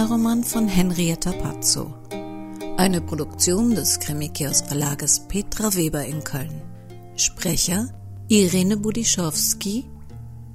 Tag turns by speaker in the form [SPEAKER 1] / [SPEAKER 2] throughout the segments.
[SPEAKER 1] Kriminalroman von Henrietta Pazzo. Eine Produktion des Krimikiosk Verlages Petra Weber in Köln. Sprecher Irene Budischowski,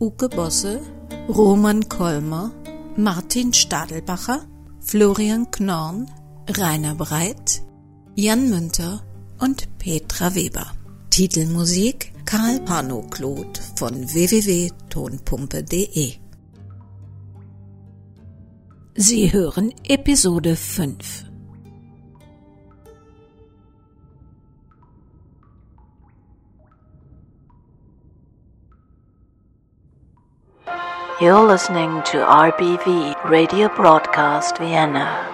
[SPEAKER 1] Uke Bosse, Roman Kolmer, Martin Stadelbacher, Florian Knorn, Rainer Breit, Jan Münter und Petra Weber. Titelmusik Karl Pano-Kloth von www.tonpumpe.de Sie hören Episode 5.
[SPEAKER 2] You're listening to RBV Radio Broadcast Vienna.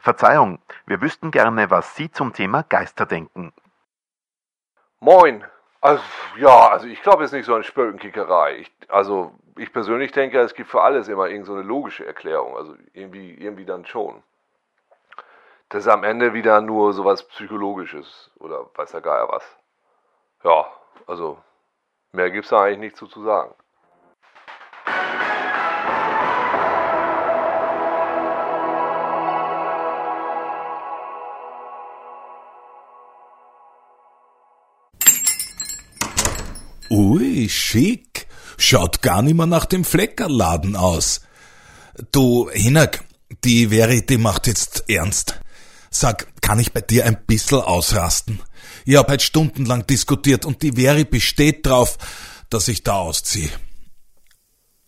[SPEAKER 3] Verzeihung, wir wüssten gerne, was Sie zum Thema Geister denken.
[SPEAKER 4] Moin. Also, ja, also ich glaube jetzt nicht so an Spökenkickerei. Ich, also ich persönlich denke, es gibt für alles immer irgend so eine logische Erklärung. Also irgendwie, irgendwie dann schon. Das ist am Ende wieder nur sowas Psychologisches oder weiß der Geier was. Ja, also mehr gibt's da eigentlich nicht zu, zu sagen.
[SPEAKER 5] Ui, schick. Schaut gar nicht mehr nach dem Fleckerladen aus. Du, Hinak, die Verity macht jetzt ernst. Sag, kann ich bei dir ein bissel ausrasten? Ich hab halt stundenlang diskutiert und die Veri besteht drauf, dass ich da ausziehe.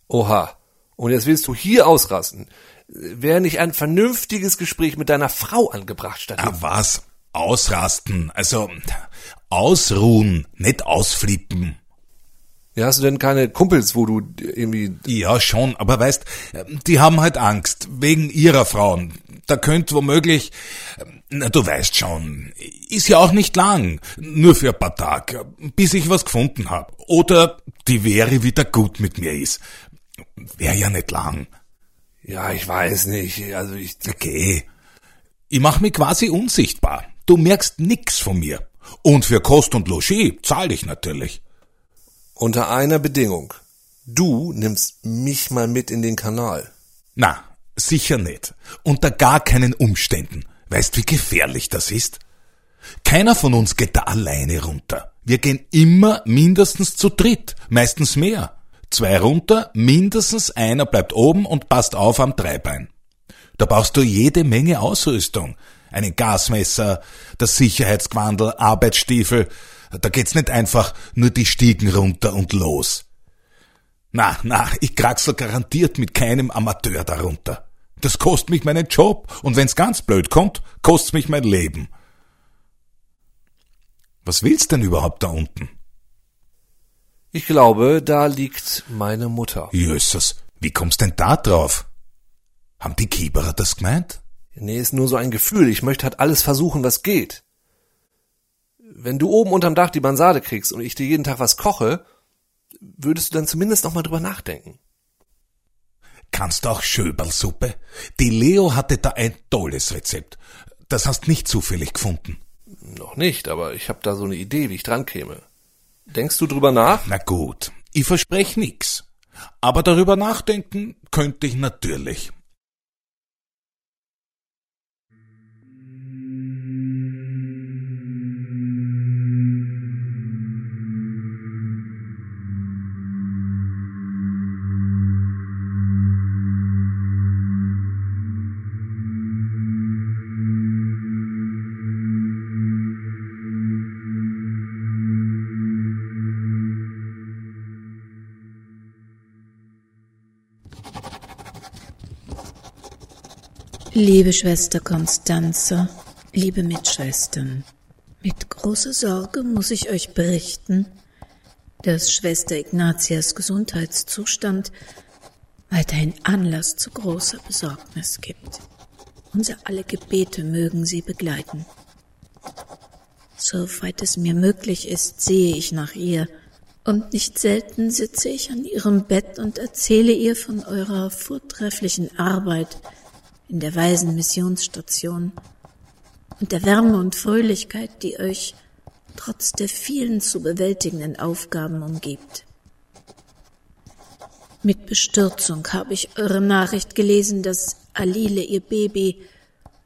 [SPEAKER 6] Oha. Und jetzt willst du hier ausrasten? Wäre nicht ein vernünftiges Gespräch mit deiner Frau angebracht statt
[SPEAKER 5] Ah, was? Ausrasten. Also, ausruhen, nicht ausflippen.
[SPEAKER 6] Ja, hast du denn keine Kumpels, wo du irgendwie...
[SPEAKER 5] Ja, schon, aber weißt, die haben halt Angst, wegen ihrer Frauen. Da könnt womöglich, na du weißt schon, ist ja auch nicht lang, nur für ein paar Tage, bis ich was gefunden hab. Oder die wäre wieder gut mit mir ist. Wäre ja nicht lang.
[SPEAKER 6] Ja, ich weiß nicht, also ich...
[SPEAKER 5] Okay. Ich mach mich quasi unsichtbar. Du merkst nix von mir. Und für Kost und Logis zahl ich natürlich.
[SPEAKER 6] Unter einer Bedingung. Du nimmst mich mal mit in den Kanal.
[SPEAKER 5] Na, sicher nicht. Unter gar keinen Umständen. Weißt, wie gefährlich das ist? Keiner von uns geht da alleine runter. Wir gehen immer mindestens zu dritt, meistens mehr. Zwei runter, mindestens einer bleibt oben und passt auf am Dreibein. Da brauchst du jede Menge Ausrüstung. Einen Gasmesser, das Sicherheitsquandel, Arbeitsstiefel. Da geht's nicht einfach nur die Stiegen runter und los. Na, na, ich kraxel garantiert mit keinem Amateur darunter. Das kostet mich meinen Job und wenn's ganz blöd kommt, kostet's mich mein Leben. Was willst denn überhaupt da unten?
[SPEAKER 6] Ich glaube, da liegt meine Mutter.
[SPEAKER 5] Jösses, wie kommst denn da drauf? Haben die Kieberer das gemeint?
[SPEAKER 6] Nee, ist nur so ein Gefühl. Ich möchte halt alles versuchen, was geht. Wenn du oben unterm Dach die Mansarde kriegst und ich dir jeden Tag was koche, würdest du dann zumindest noch mal drüber nachdenken.
[SPEAKER 5] Kannst auch Schöberlsuppe? Die Leo hatte da ein tolles Rezept. Das hast nicht zufällig gefunden.
[SPEAKER 6] Noch nicht, aber ich habe da so eine Idee, wie ich dran käme. Denkst du drüber nach?
[SPEAKER 5] Na gut, ich versprech nix. Aber darüber nachdenken könnte ich natürlich.
[SPEAKER 1] Liebe Schwester Konstanze, liebe Mitschwestern, Mit großer Sorge muss ich euch berichten, dass Schwester Ignatias Gesundheitszustand weiterhin Anlass zu großer Besorgnis gibt. Unser alle Gebete mögen sie begleiten. Soweit es mir möglich ist, sehe ich nach ihr, und nicht selten sitze ich an ihrem Bett und erzähle ihr von eurer vortrefflichen Arbeit in der weisen Missionsstation und der Wärme und Fröhlichkeit, die euch trotz der vielen zu bewältigenden Aufgaben umgibt. Mit Bestürzung habe ich eure Nachricht gelesen, dass Alile ihr Baby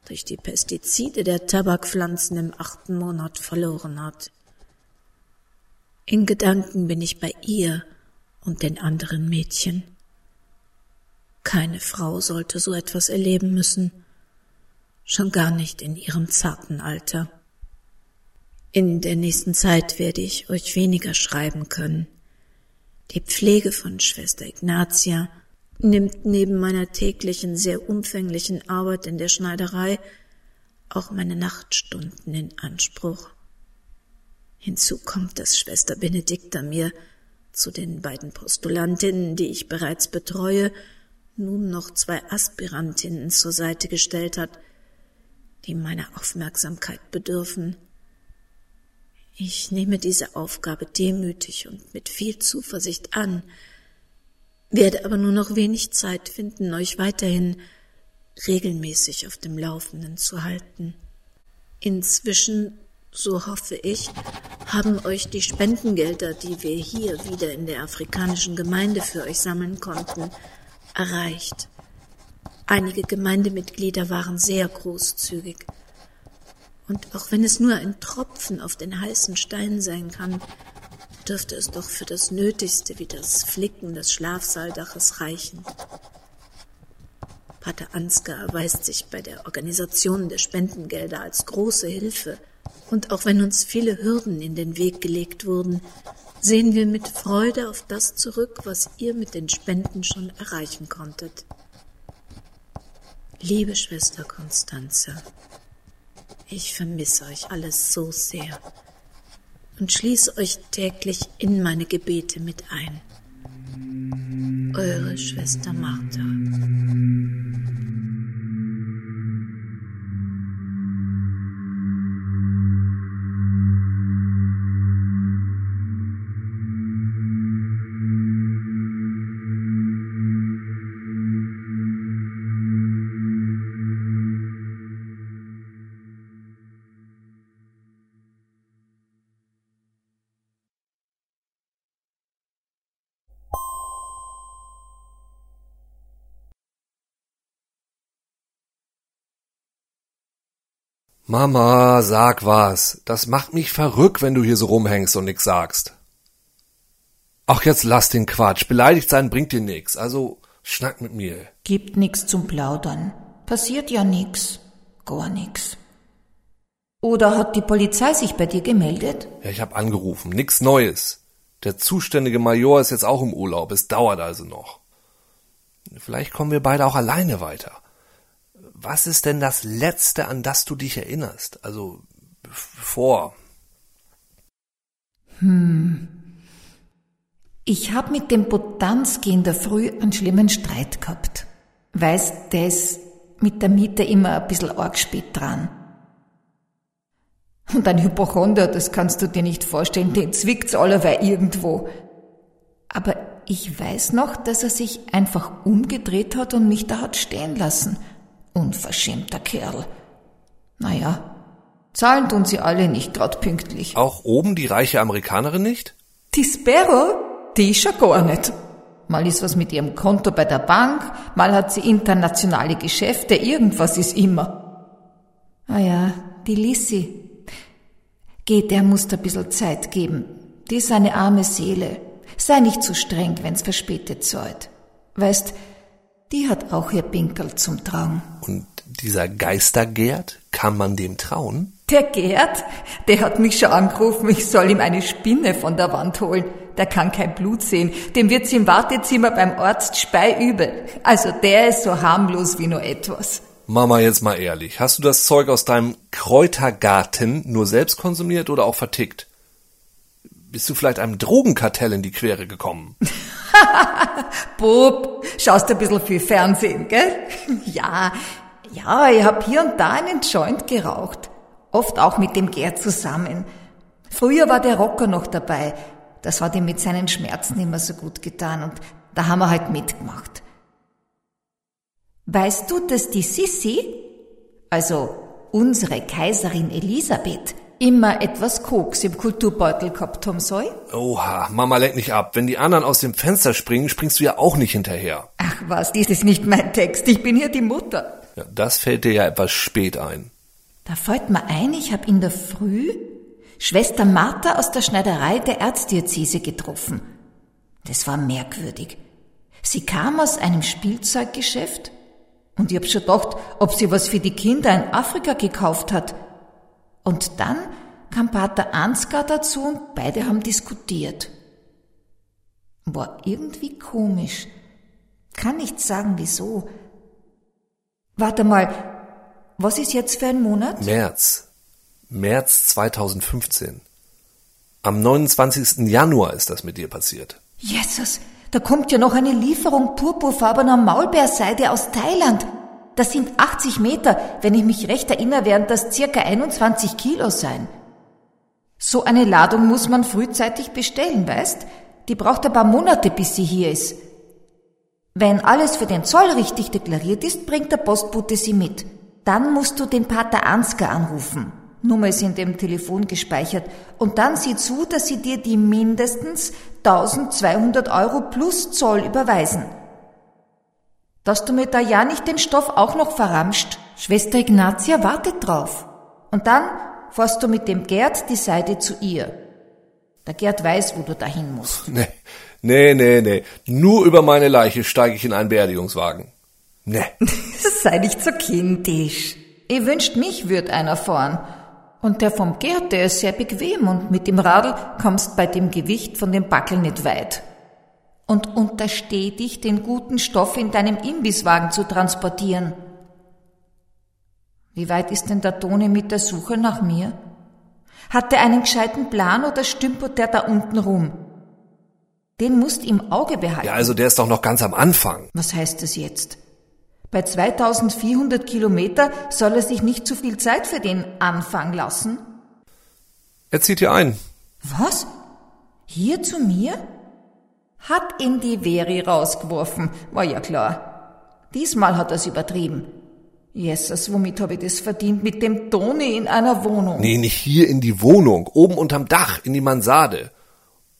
[SPEAKER 1] durch die Pestizide der Tabakpflanzen im achten Monat verloren hat. In Gedanken bin ich bei ihr und den anderen Mädchen. Keine Frau sollte so etwas erleben müssen, schon gar nicht in ihrem zarten Alter. In der nächsten Zeit werde ich euch weniger schreiben können. Die Pflege von Schwester Ignatia nimmt neben meiner täglichen, sehr umfänglichen Arbeit in der Schneiderei auch meine Nachtstunden in Anspruch. Hinzu kommt, dass Schwester Benedikta mir zu den beiden Postulantinnen, die ich bereits betreue, nun noch zwei Aspirantinnen zur Seite gestellt hat, die meiner Aufmerksamkeit bedürfen. Ich nehme diese Aufgabe demütig und mit viel Zuversicht an, werde aber nur noch wenig Zeit finden, euch weiterhin regelmäßig auf dem Laufenden zu halten. Inzwischen, so hoffe ich, haben euch die Spendengelder, die wir hier wieder in der afrikanischen Gemeinde für euch sammeln konnten, erreicht. Einige Gemeindemitglieder waren sehr großzügig und auch wenn es nur ein Tropfen auf den heißen Stein sein kann, dürfte es doch für das Nötigste wie das Flicken des Schlafsaaldaches reichen. Pater Ansgar erweist sich bei der Organisation der Spendengelder als große Hilfe, und auch wenn uns viele Hürden in den Weg gelegt wurden, sehen wir mit Freude auf das zurück, was ihr mit den Spenden schon erreichen konntet. Liebe Schwester Konstanze, ich vermisse euch alles so sehr und schließe euch täglich in meine Gebete mit ein. Eure Schwester Martha.
[SPEAKER 6] Mama, sag was. Das macht mich verrückt, wenn du hier so rumhängst und nix sagst. Ach, jetzt lass den Quatsch. Beleidigt sein bringt dir nix. Also, schnack mit mir.
[SPEAKER 7] Gibt nix zum Plaudern. Passiert ja nix. Gar nix. Oder hat die Polizei sich bei dir gemeldet?
[SPEAKER 6] Ja, ich hab angerufen. Nix Neues. Der zuständige Major ist jetzt auch im Urlaub. Es dauert also noch. Vielleicht kommen wir beide auch alleine weiter was ist denn das Letzte, an das du dich erinnerst? Also vor.
[SPEAKER 7] Hm. Ich hab mit dem Botanski in der Früh einen schlimmen Streit gehabt. Weißt, der ist mit der Miete immer ein bisschen arg spät dran. Und ein Hypochonder, das kannst du dir nicht vorstellen, den zwickt's allerweil irgendwo. Aber ich weiß noch, dass er sich einfach umgedreht hat und mich da hat stehen lassen – Unverschämter Kerl. Naja, zahlen tun sie alle nicht grad pünktlich.
[SPEAKER 6] Auch oben die reiche Amerikanerin nicht?
[SPEAKER 7] Die Sparrow? Die ist ja gar nicht. Mal ist was mit ihrem Konto bei der Bank, mal hat sie internationale Geschäfte, irgendwas ist immer. Ah ja, die Lissy. Geht, der muss ein bisschen Zeit geben. Die ist eine arme Seele. Sei nicht zu streng, wenn's verspätet zahlt. Weißt, die hat auch ihr Pinkel zum Trauen.
[SPEAKER 6] Und dieser Geistergerd, kann man dem trauen?
[SPEAKER 7] Der Gerd, der hat mich schon angerufen, ich soll ihm eine Spinne von der Wand holen. Der kann kein Blut sehen. Dem wird's im Wartezimmer beim Arzt speiübel. Also der ist so harmlos wie nur etwas.
[SPEAKER 6] Mama, jetzt mal ehrlich. Hast du das Zeug aus deinem Kräutergarten nur selbst konsumiert oder auch vertickt? Bist du vielleicht einem Drogenkartell in die Quere gekommen?
[SPEAKER 7] Bub, schaust ein bisschen viel Fernsehen, gell? Ja, ja, ich hab hier und da einen Joint geraucht. Oft auch mit dem Gerd zusammen. Früher war der Rocker noch dabei. Das hat ihm mit seinen Schmerzen immer so gut getan und da haben wir halt mitgemacht. Weißt du, dass die Sissi, also unsere Kaiserin Elisabeth, immer etwas Koks im Kulturbeutel gehabt haben soll?
[SPEAKER 6] Oha, Mama lenk nicht ab. Wenn die anderen aus dem Fenster springen, springst du ja auch nicht hinterher.
[SPEAKER 7] Ach was, dies ist nicht mein Text. Ich bin hier die Mutter.
[SPEAKER 6] Ja, das fällt dir ja etwas spät ein.
[SPEAKER 7] Da fällt mir ein, ich hab in der Früh Schwester Martha aus der Schneiderei der Erzdiözese getroffen. Das war merkwürdig. Sie kam aus einem Spielzeuggeschäft und ich hab schon gedacht, ob sie was für die Kinder in Afrika gekauft hat. Und dann kam Pater Ansgar dazu und beide haben diskutiert. War irgendwie komisch. Kann nicht sagen, wieso. Warte mal, was ist jetzt für ein Monat?
[SPEAKER 6] März. März 2015. Am 29. Januar ist das mit dir passiert.
[SPEAKER 7] Jesus, da kommt ja noch eine Lieferung purpurfarbener Maulbeerseide aus Thailand. Das sind 80 Meter, wenn ich mich recht erinnere, werden das circa 21 Kilo sein. So eine Ladung muss man frühzeitig bestellen, weißt? Die braucht ein paar Monate, bis sie hier ist. Wenn alles für den Zoll richtig deklariert ist, bringt der Postbote sie mit. Dann musst du den Pater Ansgar anrufen. Nummer ist in dem Telefon gespeichert. Und dann sieh zu, dass sie dir die mindestens 1200 Euro plus Zoll überweisen dass du mir da ja nicht den Stoff auch noch verramscht. Schwester Ignatia wartet drauf. Und dann fährst du mit dem Gerd die Seite zu ihr. Der Gerd weiß, wo du dahin musst.
[SPEAKER 6] Nee, nee, nee, nee. Nur über meine Leiche steige ich in einen Beerdigungswagen. Nee.
[SPEAKER 7] Sei nicht so kindisch. Ich wünscht, mich würd einer fahren. Und der vom Gerd, der ist sehr bequem und mit dem Radl kommst bei dem Gewicht von dem Backel nicht weit und untersteh dich, den guten Stoff in deinem Imbisswagen zu transportieren. Wie weit ist denn der Toni mit der Suche nach mir? Hat er einen gescheiten Plan oder stümpert der da unten rum? Den musst im Auge behalten.
[SPEAKER 6] Ja, also der ist doch noch ganz am Anfang.
[SPEAKER 7] Was heißt das jetzt? Bei 2400 Kilometer soll er sich nicht zu viel Zeit für den Anfang lassen?
[SPEAKER 6] Er zieht hier ein.
[SPEAKER 7] Was? Hier zu mir? Hat ihn die Veri rausgeworfen, war ja klar. Diesmal hat er's übertrieben. Jesus, womit habe ich das verdient? Mit dem Toni in einer Wohnung.
[SPEAKER 6] Nee, nicht hier in die Wohnung, oben unterm Dach, in die Mansarde.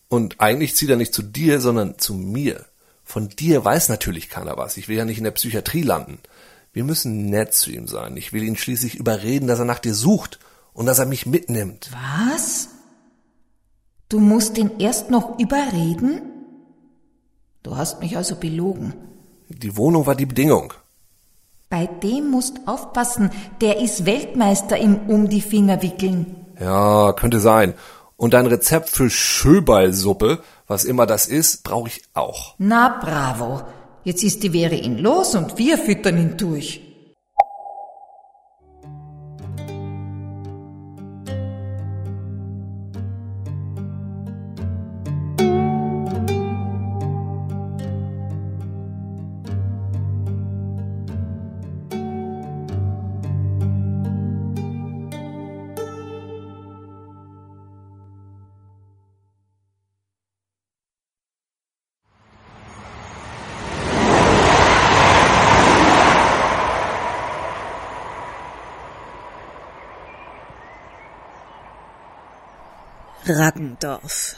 [SPEAKER 6] Und eigentlich zieht er nicht zu dir, sondern zu mir. Von dir weiß natürlich keiner was. Ich will ja nicht in der Psychiatrie landen. Wir müssen nett zu ihm sein. Ich will ihn schließlich überreden, dass er nach dir sucht und dass er mich mitnimmt.
[SPEAKER 7] Was? Du musst ihn erst noch überreden? Du hast mich also belogen.
[SPEAKER 6] Die Wohnung war die Bedingung.
[SPEAKER 7] Bei dem musst aufpassen, der ist Weltmeister im Um die Finger wickeln.
[SPEAKER 6] Ja, könnte sein. Und dein Rezept für Schöballsuppe, was immer das ist, brauche ich auch.
[SPEAKER 7] Na bravo. Jetzt ist die Wehre ihn los und wir füttern ihn durch.
[SPEAKER 1] Raggendorf.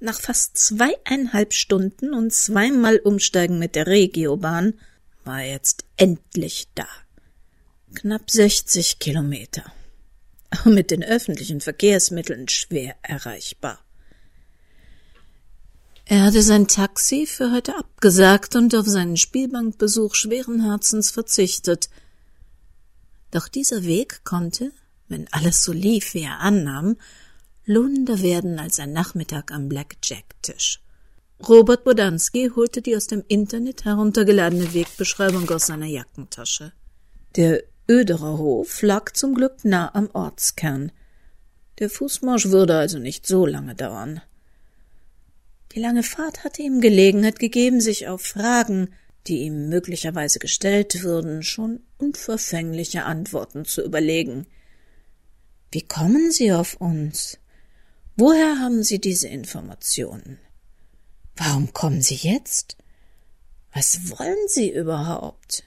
[SPEAKER 1] Nach fast zweieinhalb Stunden und zweimal Umsteigen mit der Regiobahn war er jetzt endlich da. Knapp 60 Kilometer. Mit den öffentlichen Verkehrsmitteln schwer erreichbar. Er hatte sein Taxi für heute abgesagt und auf seinen Spielbankbesuch schweren Herzens verzichtet. Doch dieser Weg konnte, wenn alles so lief, wie er annahm, lohnender werden als ein Nachmittag am Blackjack-Tisch. Robert Bodanski holte die aus dem Internet heruntergeladene Wegbeschreibung aus seiner Jackentasche. Der Öderer Hof lag zum Glück nah am Ortskern. Der Fußmarsch würde also nicht so lange dauern. Die lange Fahrt hatte ihm Gelegenheit gegeben, sich auf Fragen, die ihm möglicherweise gestellt würden, schon unverfängliche Antworten zu überlegen. Wie kommen Sie auf uns? Woher haben Sie diese Informationen? Warum kommen Sie jetzt? Was wollen Sie überhaupt?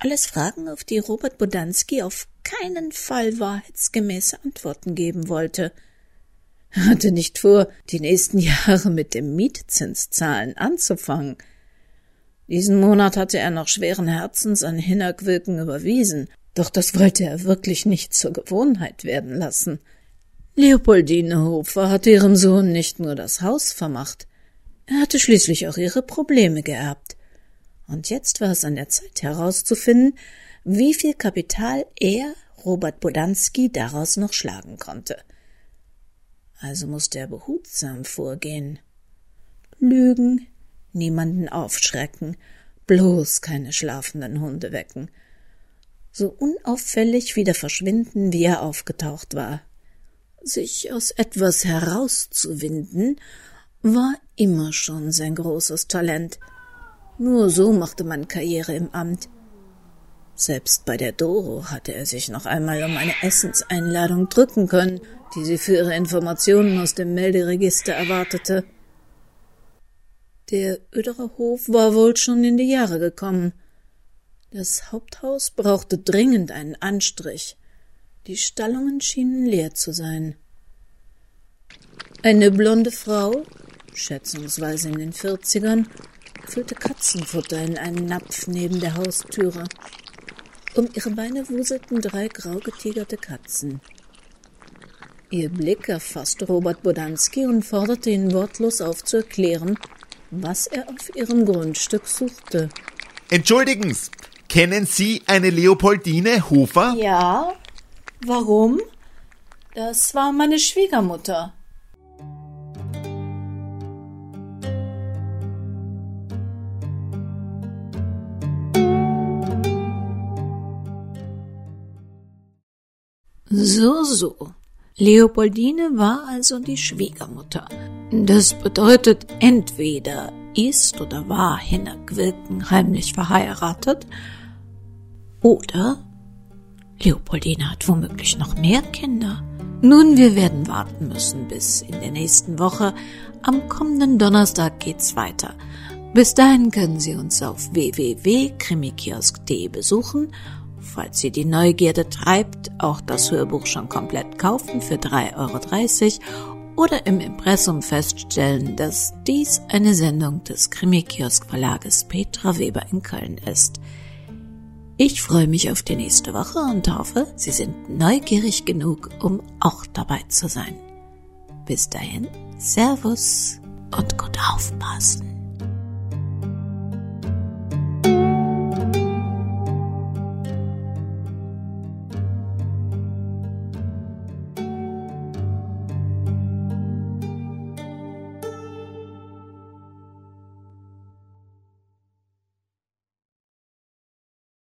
[SPEAKER 1] Alles Fragen, auf die Robert Bodanski auf keinen Fall wahrheitsgemäße Antworten geben wollte. Er hatte nicht vor, die nächsten Jahre mit dem Mietzinszahlen anzufangen. Diesen Monat hatte er noch schweren Herzens an Hinnerkwilken überwiesen, doch das wollte er wirklich nicht zur Gewohnheit werden lassen. Leopoldine Hofer hatte ihrem Sohn nicht nur das Haus vermacht, er hatte schließlich auch ihre Probleme geerbt. Und jetzt war es an der Zeit herauszufinden, wie viel Kapital er, Robert Bodanski, daraus noch schlagen konnte. Also musste er behutsam vorgehen. Lügen, niemanden aufschrecken, bloß keine schlafenden Hunde wecken. So unauffällig wieder verschwinden, wie er aufgetaucht war sich aus etwas herauszuwinden, war immer schon sein großes Talent. Nur so machte man Karriere im Amt. Selbst bei der Doro hatte er sich noch einmal um eine Essenseinladung drücken können, die sie für ihre Informationen aus dem Melderegister erwartete. Der Öderer Hof war wohl schon in die Jahre gekommen. Das Haupthaus brauchte dringend einen Anstrich. Die Stallungen schienen leer zu sein. Eine blonde Frau, schätzungsweise in den Vierzigern, füllte Katzenfutter in einen Napf neben der Haustüre. Um ihre Beine wuselten drei grau getigerte Katzen. Ihr Blick erfasste Robert Bodanski und forderte ihn wortlos auf zu erklären, was er auf ihrem Grundstück suchte.
[SPEAKER 8] Entschuldigen Sie, kennen Sie eine Leopoldine Hofer?
[SPEAKER 1] Ja, Warum? Das war meine Schwiegermutter. So, so. Leopoldine war also die Schwiegermutter. Das bedeutet, entweder ist oder war Hinnerk Wilken heimlich verheiratet oder Leopoldine hat womöglich noch mehr Kinder. Nun, wir werden warten müssen bis in der nächsten Woche. Am kommenden Donnerstag geht's weiter. Bis dahin können Sie uns auf www.krimikiosk.de besuchen. Falls Sie die Neugierde treibt, auch das Hörbuch schon komplett kaufen für 3,30 Euro oder im Impressum feststellen, dass dies eine Sendung des Krimikiosk Verlages Petra Weber in Köln ist. Ich freue mich auf die nächste Woche und hoffe, Sie sind neugierig genug, um auch dabei zu sein. Bis dahin, Servus und gut aufpassen.